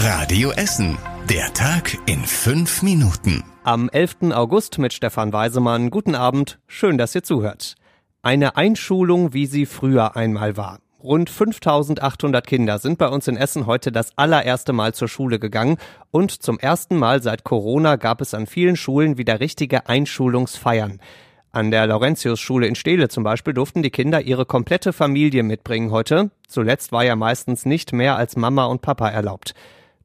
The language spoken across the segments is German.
Radio Essen. Der Tag in fünf Minuten. Am 11. August mit Stefan Weisemann. Guten Abend. Schön, dass ihr zuhört. Eine Einschulung, wie sie früher einmal war. Rund 5800 Kinder sind bei uns in Essen heute das allererste Mal zur Schule gegangen und zum ersten Mal seit Corona gab es an vielen Schulen wieder richtige Einschulungsfeiern. An der Laurentius-Schule in Steele zum Beispiel durften die Kinder ihre komplette Familie mitbringen heute. Zuletzt war ja meistens nicht mehr als Mama und Papa erlaubt.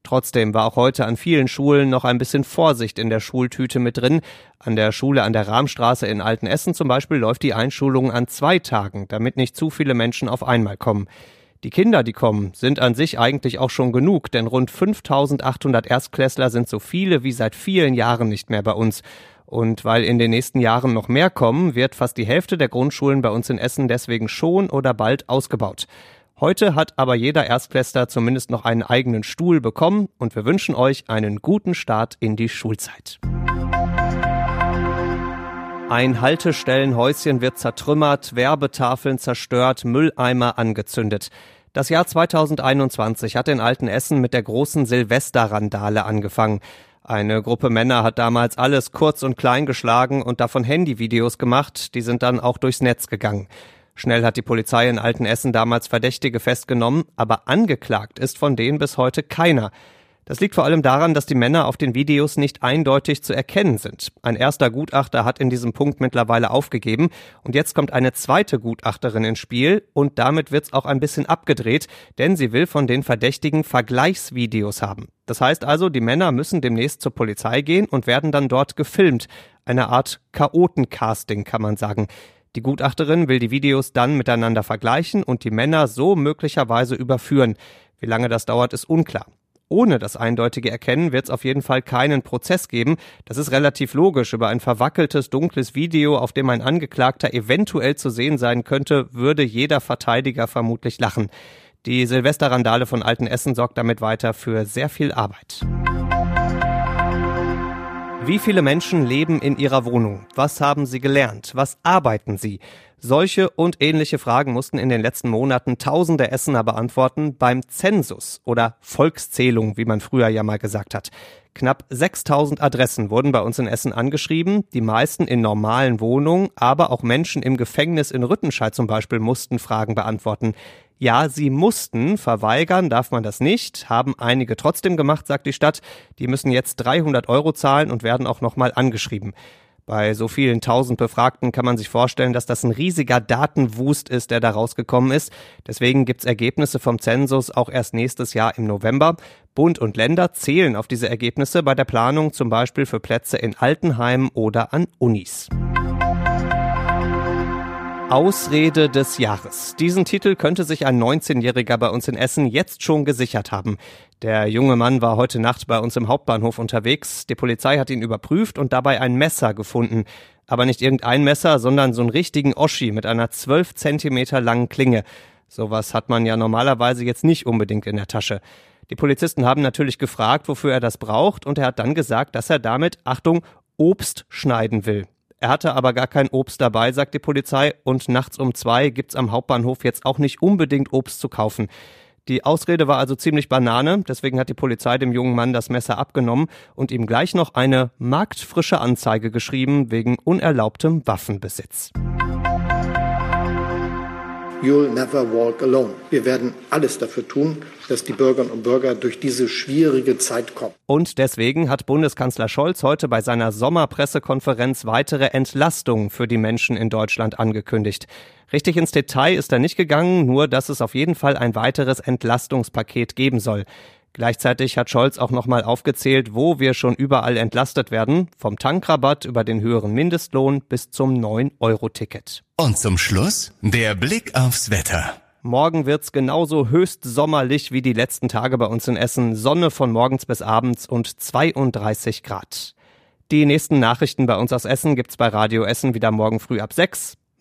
Trotzdem war auch heute an vielen Schulen noch ein bisschen Vorsicht in der Schultüte mit drin. An der Schule an der Rahmstraße in Altenessen zum Beispiel läuft die Einschulung an zwei Tagen, damit nicht zu viele Menschen auf einmal kommen. Die Kinder, die kommen, sind an sich eigentlich auch schon genug, denn rund 5800 Erstklässler sind so viele wie seit vielen Jahren nicht mehr bei uns. Und weil in den nächsten Jahren noch mehr kommen, wird fast die Hälfte der Grundschulen bei uns in Essen deswegen schon oder bald ausgebaut. Heute hat aber jeder Erstklässler zumindest noch einen eigenen Stuhl bekommen und wir wünschen euch einen guten Start in die Schulzeit. Ein Haltestellenhäuschen wird zertrümmert, Werbetafeln zerstört, Mülleimer angezündet. Das Jahr 2021 hat in Altenessen mit der großen Silvesterrandale angefangen. Eine Gruppe Männer hat damals alles kurz und klein geschlagen und davon Handyvideos gemacht, die sind dann auch durchs Netz gegangen. Schnell hat die Polizei in Altenessen damals Verdächtige festgenommen, aber angeklagt ist von denen bis heute keiner. Das liegt vor allem daran, dass die Männer auf den Videos nicht eindeutig zu erkennen sind. Ein erster Gutachter hat in diesem Punkt mittlerweile aufgegeben und jetzt kommt eine zweite Gutachterin ins Spiel und damit wird's auch ein bisschen abgedreht, denn sie will von den Verdächtigen Vergleichsvideos haben. Das heißt also, die Männer müssen demnächst zur Polizei gehen und werden dann dort gefilmt. Eine Art Chaotencasting kann man sagen. Die Gutachterin will die Videos dann miteinander vergleichen und die Männer so möglicherweise überführen. Wie lange das dauert, ist unklar. Ohne das eindeutige Erkennen wird es auf jeden Fall keinen Prozess geben. Das ist relativ logisch. Über ein verwackeltes, dunkles Video, auf dem ein Angeklagter eventuell zu sehen sein könnte, würde jeder Verteidiger vermutlich lachen. Die Silvesterrandale von Altenessen sorgt damit weiter für sehr viel Arbeit. Wie viele Menschen leben in ihrer Wohnung? Was haben sie gelernt? Was arbeiten sie? Solche und ähnliche Fragen mussten in den letzten Monaten tausende Essener beantworten beim Zensus oder Volkszählung, wie man früher ja mal gesagt hat. Knapp 6000 Adressen wurden bei uns in Essen angeschrieben, die meisten in normalen Wohnungen, aber auch Menschen im Gefängnis in Rüttenscheid zum Beispiel mussten Fragen beantworten. Ja, sie mussten, verweigern darf man das nicht, haben einige trotzdem gemacht, sagt die Stadt. Die müssen jetzt 300 Euro zahlen und werden auch nochmal angeschrieben. Bei so vielen tausend Befragten kann man sich vorstellen, dass das ein riesiger Datenwust ist, der da rausgekommen ist. Deswegen gibt's Ergebnisse vom Zensus auch erst nächstes Jahr im November. Bund und Länder zählen auf diese Ergebnisse bei der Planung zum Beispiel für Plätze in Altenheimen oder an Unis. Ausrede des Jahres. Diesen Titel könnte sich ein 19-Jähriger bei uns in Essen jetzt schon gesichert haben. Der junge Mann war heute Nacht bei uns im Hauptbahnhof unterwegs. Die Polizei hat ihn überprüft und dabei ein Messer gefunden. Aber nicht irgendein Messer, sondern so einen richtigen Oschi mit einer 12 Zentimeter langen Klinge. Sowas hat man ja normalerweise jetzt nicht unbedingt in der Tasche. Die Polizisten haben natürlich gefragt, wofür er das braucht, und er hat dann gesagt, dass er damit, Achtung, Obst schneiden will. Er hatte aber gar kein Obst dabei, sagt die Polizei, und nachts um zwei gibt's am Hauptbahnhof jetzt auch nicht unbedingt Obst zu kaufen. Die Ausrede war also ziemlich Banane, deswegen hat die Polizei dem jungen Mann das Messer abgenommen und ihm gleich noch eine marktfrische Anzeige geschrieben wegen unerlaubtem Waffenbesitz. You'll never walk alone. Wir werden alles dafür tun, dass die Bürgerinnen und Bürger durch diese schwierige Zeit kommen. Und deswegen hat Bundeskanzler Scholz heute bei seiner Sommerpressekonferenz weitere Entlastungen für die Menschen in Deutschland angekündigt. Richtig ins Detail ist er nicht gegangen, nur dass es auf jeden Fall ein weiteres Entlastungspaket geben soll. Gleichzeitig hat Scholz auch nochmal aufgezählt, wo wir schon überall entlastet werden, vom Tankrabatt über den höheren Mindestlohn bis zum 9-Euro-Ticket. Und zum Schluss der Blick aufs Wetter. Morgen wird's genauso höchst sommerlich wie die letzten Tage bei uns in Essen. Sonne von morgens bis abends und 32 Grad. Die nächsten Nachrichten bei uns aus Essen gibt's bei Radio Essen wieder morgen früh ab 6.